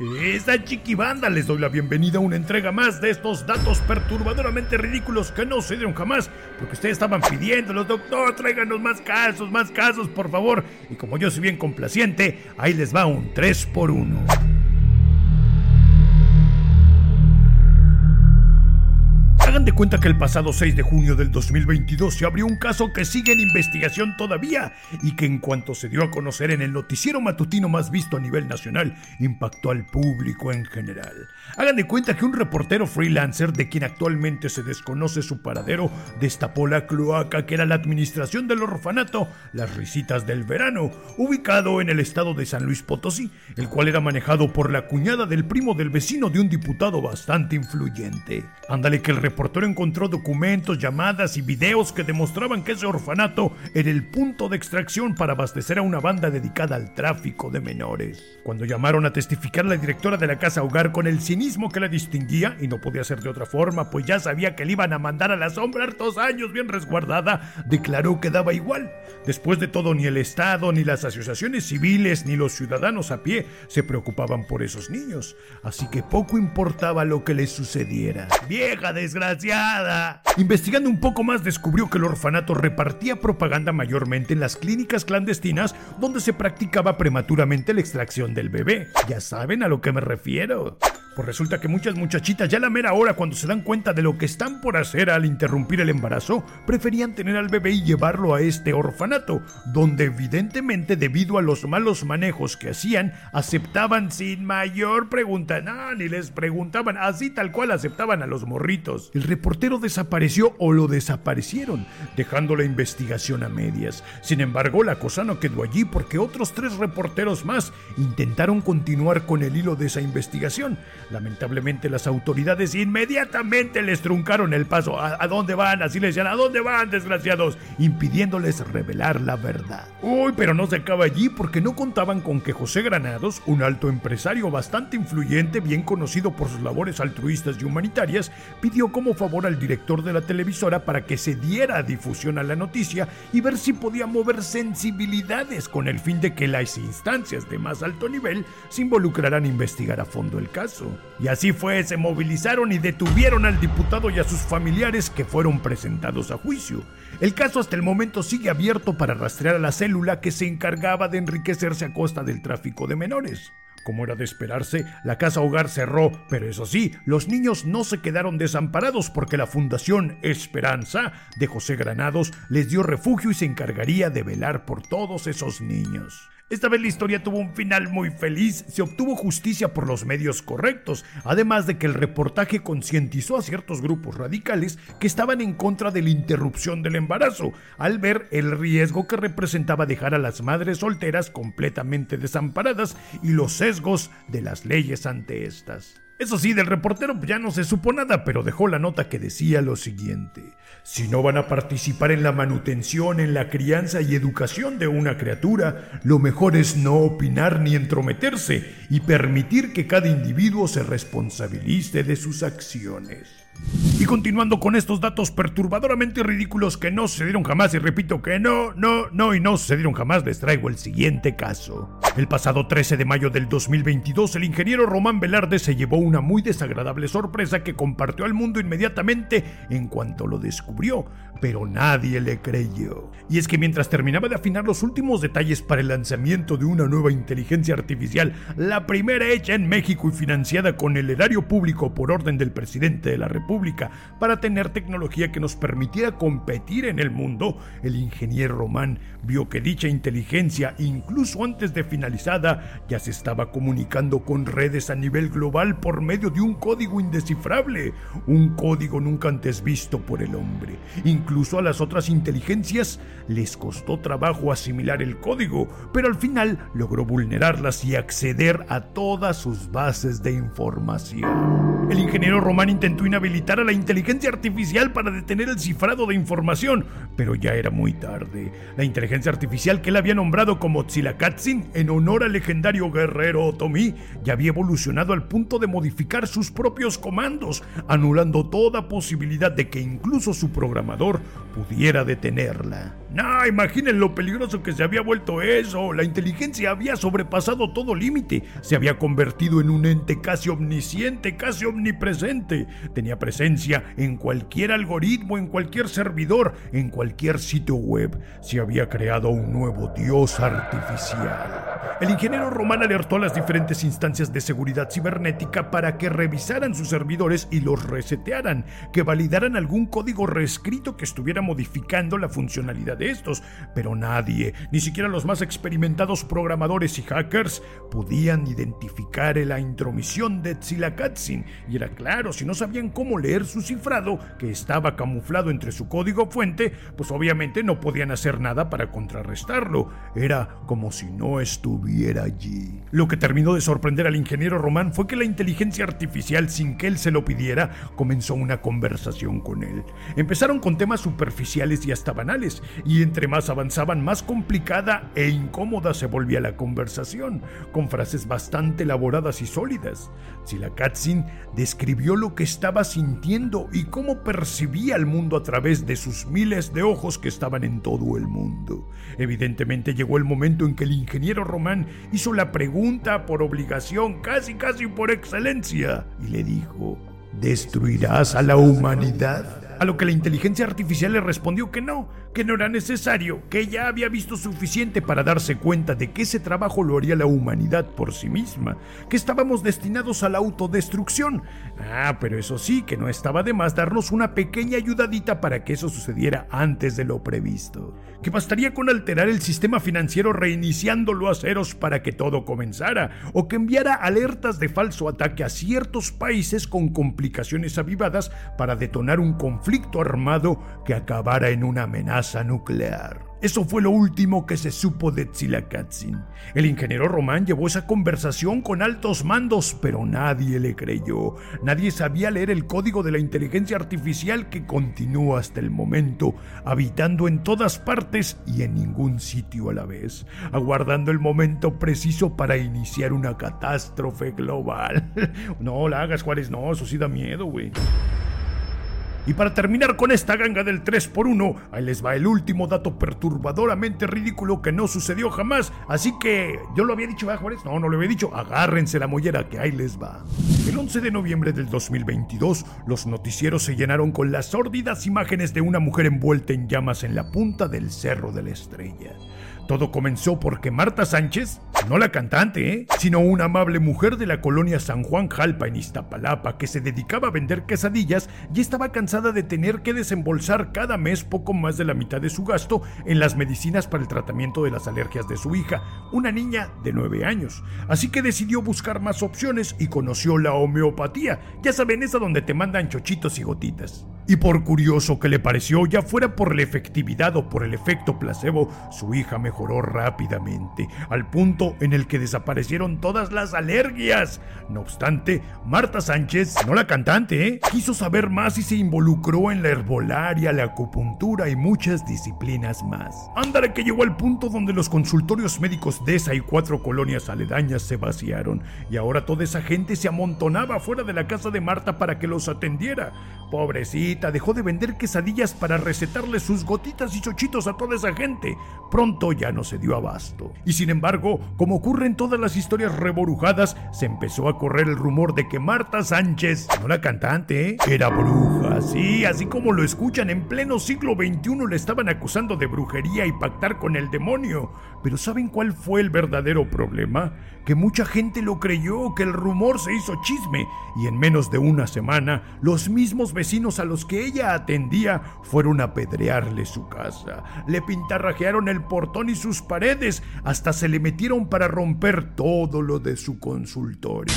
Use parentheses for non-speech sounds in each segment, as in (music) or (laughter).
Esta chiquibanda les doy la bienvenida a una entrega más de estos datos perturbadoramente ridículos que no se dieron jamás, porque ustedes estaban pidiéndolos, doctor, tráiganos más casos, más casos, por favor. Y como yo soy bien complaciente, ahí les va un 3 por 1 De cuenta que el pasado 6 de junio del 2022 se abrió un caso que sigue en investigación todavía y que en cuanto se dio a conocer en el noticiero matutino más visto a nivel nacional, impactó al público en general. Hagan de cuenta que un reportero freelancer de quien actualmente se desconoce su paradero destapó la cloaca que era la administración del orfanato Las Risitas del Verano, ubicado en el estado de San Luis Potosí, el cual era manejado por la cuñada del primo del vecino de un diputado bastante influyente. Ándale que el reportero reportero encontró documentos, llamadas y videos que demostraban que ese orfanato era el punto de extracción para abastecer a una banda dedicada al tráfico de menores. Cuando llamaron a testificar la directora de la casa hogar con el cinismo que la distinguía, y no podía ser de otra forma, pues ya sabía que le iban a mandar a la sombra hartos años bien resguardada, declaró que daba igual. Después de todo, ni el Estado, ni las asociaciones civiles, ni los ciudadanos a pie se preocupaban por esos niños. Así que poco importaba lo que les sucediera. ¡Vieja desgracia! Investigando un poco más descubrió que el orfanato repartía propaganda mayormente en las clínicas clandestinas donde se practicaba prematuramente la extracción del bebé. Ya saben a lo que me refiero. Pues resulta que muchas muchachitas ya la mera hora cuando se dan cuenta de lo que están por hacer al interrumpir el embarazo, preferían tener al bebé y llevarlo a este orfanato, donde evidentemente debido a los malos manejos que hacían, aceptaban sin mayor pregunta, no, ni les preguntaban, así tal cual aceptaban a los morritos. El reportero desapareció o lo desaparecieron, dejando la investigación a medias. Sin embargo, la cosa no quedó allí porque otros tres reporteros más intentaron continuar con el hilo de esa investigación Lamentablemente las autoridades inmediatamente les truncaron el paso. ¿A, dónde van? Así les decían, ¿a dónde van, desgraciados? Impidiéndoles revelar la verdad. Uy, pero no se acaba allí porque no contaban con que José Granados, un alto empresario bastante influyente, bien conocido por sus labores altruistas y humanitarias, pidió como favor al director de la televisora para que se diera difusión a la noticia y ver si podía mover sensibilidades con el fin de que las instancias de más alto nivel se involucraran a investigar a fondo el caso. Y así fue, se movilizaron y detuvieron al diputado y a sus familiares que fueron presentados a juicio. El caso hasta el momento sigue abierto para rastrear a la célula que se encargaba de enriquecerse a costa del tráfico de menores. Como era de esperarse, la casa hogar cerró, pero eso sí, los niños no se quedaron desamparados porque la Fundación Esperanza de José Granados les dio refugio y se encargaría de velar por todos esos niños. Esta vez la historia tuvo un final muy feliz, se obtuvo justicia por los medios correctos, además de que el reportaje concientizó a ciertos grupos radicales que estaban en contra de la interrupción del embarazo, al ver el riesgo que representaba dejar a las madres solteras completamente desamparadas y los sesgos de las leyes ante estas. Eso sí, del reportero ya no se supo nada, pero dejó la nota que decía lo siguiente. Si no van a participar en la manutención, en la crianza y educación de una criatura, lo mejor es no opinar ni entrometerse y permitir que cada individuo se responsabilice de sus acciones. Y continuando con estos datos perturbadoramente ridículos que no sucedieron jamás, y repito que no, no, no y no sucedieron jamás, les traigo el siguiente caso. El pasado 13 de mayo del 2022, el ingeniero Román Velarde se llevó una muy desagradable sorpresa que compartió al mundo inmediatamente en cuanto lo descubrió, pero nadie le creyó. Y es que mientras terminaba de afinar los últimos detalles para el lanzamiento de una nueva inteligencia artificial, la primera hecha en México y financiada con el erario público por orden del presidente de la República, pública para tener tecnología que nos permitiera competir en el mundo, el ingeniero Román vio que dicha inteligencia, incluso antes de finalizada, ya se estaba comunicando con redes a nivel global por medio de un código indescifrable, un código nunca antes visto por el hombre. Incluso a las otras inteligencias les costó trabajo asimilar el código, pero al final logró vulnerarlas y acceder a todas sus bases de información. El ingeniero Román intentó inhabilitar habilitar a la inteligencia artificial para detener el cifrado de información, pero ya era muy tarde. La inteligencia artificial que él había nombrado como Tzilakatsin en honor al legendario guerrero Otomi ya había evolucionado al punto de modificar sus propios comandos, anulando toda posibilidad de que incluso su programador pudiera detenerla. No, imaginen lo peligroso que se había vuelto eso. La inteligencia había sobrepasado todo límite. Se había convertido en un ente casi omnisciente, casi omnipresente. Tenía presencia en cualquier algoritmo, en cualquier servidor, en cualquier sitio web. Se había creado un nuevo dios artificial. El ingeniero Román alertó a las diferentes instancias de seguridad cibernética para que revisaran sus servidores y los resetearan, que validaran algún código reescrito que estuviera modificando la funcionalidad de estos, pero nadie, ni siquiera los más experimentados programadores y hackers, podían identificar la intromisión de Tzilakatsin. Y era claro, si no sabían cómo leer su cifrado, que estaba camuflado entre su código fuente, pues obviamente no podían hacer nada para contrarrestarlo. Era como si no estuviera allí. Lo que terminó de sorprender al ingeniero Román fue que la inteligencia artificial, sin que él se lo pidiera, comenzó una conversación con él. Empezaron con temas superficiales y hasta banales, y entre más avanzaban, más complicada e incómoda se volvía la conversación, con frases bastante elaboradas y sólidas. Silakatsin describió lo que estaba y cómo percibía el mundo a través de sus miles de ojos que estaban en todo el mundo. Evidentemente llegó el momento en que el ingeniero Román hizo la pregunta por obligación, casi casi por excelencia, y le dijo, ¿destruirás a la humanidad? A lo que la inteligencia artificial le respondió que no, que no era necesario, que ya había visto suficiente para darse cuenta de que ese trabajo lo haría la humanidad por sí misma, que estábamos destinados a la autodestrucción. Ah, pero eso sí, que no estaba de más darnos una pequeña ayudadita para que eso sucediera antes de lo previsto. Que bastaría con alterar el sistema financiero reiniciándolo a ceros para que todo comenzara, o que enviara alertas de falso ataque a ciertos países con complicaciones avivadas para detonar un conflicto conflicto armado que acabara en una amenaza nuclear. Eso fue lo último que se supo de Tzilakatsin. El ingeniero Román llevó esa conversación con altos mandos, pero nadie le creyó. Nadie sabía leer el código de la inteligencia artificial que continúa hasta el momento, habitando en todas partes y en ningún sitio a la vez, aguardando el momento preciso para iniciar una catástrofe global. (laughs) no la hagas, Juárez, no, eso sí da miedo, güey. Y para terminar con esta ganga del 3x1, ahí les va el último dato perturbadoramente ridículo que no sucedió jamás. Así que, ¿yo lo había dicho, ¿verdad, Juárez? No, no lo había dicho. Agárrense la mollera que ahí les va. El 11 de noviembre del 2022, los noticieros se llenaron con las sórdidas imágenes de una mujer envuelta en llamas en la punta del Cerro de la Estrella. Todo comenzó porque Marta Sánchez, no la cantante, ¿eh? sino una amable mujer de la colonia San Juan Jalpa en Iztapalapa que se dedicaba a vender quesadillas y estaba cansada de tener que desembolsar cada mes poco más de la mitad de su gasto en las medicinas para el tratamiento de las alergias de su hija, una niña de 9 años. Así que decidió buscar más opciones y conoció la homeopatía, ya saben, esa donde te mandan chochitos y gotitas. Y por curioso que le pareció, ya fuera por la efectividad o por el efecto placebo, su hija mejoró rápidamente, al punto en el que desaparecieron todas las alergias. No obstante, Marta Sánchez, no la cantante, ¿eh? quiso saber más y se involucró en la herbolaria, la acupuntura y muchas disciplinas más. Ándale que llegó al punto donde los consultorios médicos de esa y cuatro colonias aledañas se vaciaron, y ahora toda esa gente se amontonaba fuera de la casa de Marta para que los atendiera. Pobrecita dejó de vender quesadillas para recetarle sus gotitas y chochitos a toda esa gente. Pronto ya no se dio abasto. Y sin embargo, como ocurre en todas las historias reborujadas, se empezó a correr el rumor de que Marta Sánchez, no la cantante, era bruja. Sí, así como lo escuchan, en pleno siglo XXI le estaban acusando de brujería y pactar con el demonio. Pero ¿saben cuál fue el verdadero problema? Que mucha gente lo creyó, que el rumor se hizo chisme y en menos de una semana los mismos vecinos a los que ella atendía fueron a apedrearle su casa. Le pintarrajearon el portón y sus paredes, hasta se le metieron para romper todo lo de su consultorio.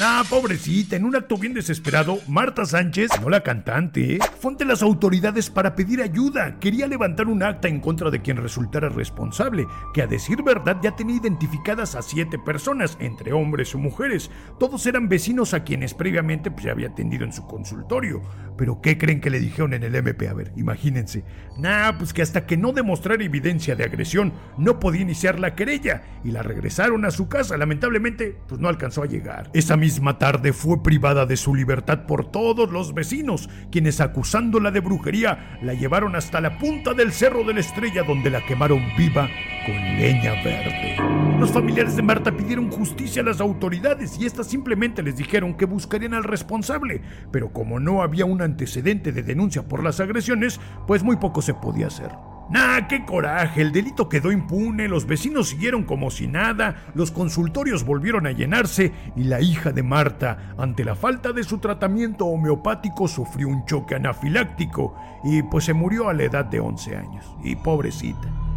Ah, pobrecita, en un acto bien desesperado, Marta Sánchez, no la cantante, ¿eh? fue ante las autoridades para pedir ayuda. Quería levantar un acta en contra de quien resultara responsable, que a decir verdad ya tenía identificadas a siete personas, entre hombres o mujeres. Todos eran vecinos a quienes previamente pues, ya había atendido en su consultorio. Pero ¿qué creen que le dijeron en el MP? A ver, imagínense. Nah, pues que hasta que no demostrara evidencia de agresión, no podía iniciar la querella y la regresaron a su casa. Lamentablemente, pues no alcanzó a llegar. Esa misma tarde fue privada de su libertad por todos los vecinos, quienes acusándola de brujería la llevaron hasta la punta del cerro de la estrella donde la quemaron viva con leña verde. Los familiares de Marta pidieron justicia a las autoridades y estas simplemente les dijeron que buscarían al responsable, pero como no había un antecedente de denuncia por las agresiones, pues muy poco se podía hacer. ¡Nah, qué coraje! El delito quedó impune, los vecinos siguieron como si nada, los consultorios volvieron a llenarse y la hija de Marta, ante la falta de su tratamiento homeopático, sufrió un choque anafiláctico y pues se murió a la edad de 11 años. Y pobrecita.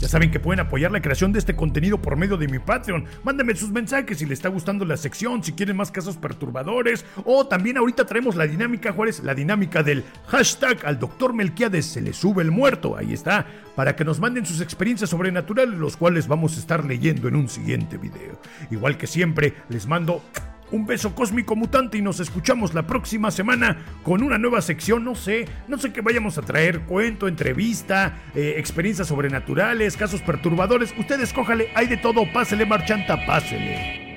Ya saben que pueden apoyar la creación de este contenido por medio de mi Patreon. Mándenme sus mensajes si les está gustando la sección, si quieren más casos perturbadores. O también ahorita traemos la dinámica, Juárez, la dinámica del hashtag al doctor Melquiades se le sube el muerto. Ahí está, para que nos manden sus experiencias sobrenaturales, los cuales vamos a estar leyendo en un siguiente video. Igual que siempre, les mando un beso cósmico mutante y nos escuchamos la próxima semana con una nueva sección, no sé, no sé qué vayamos a traer, cuento, entrevista, eh, experiencias sobrenaturales, casos perturbadores, ustedes cójale, hay de todo, pásele marchanta, pásele.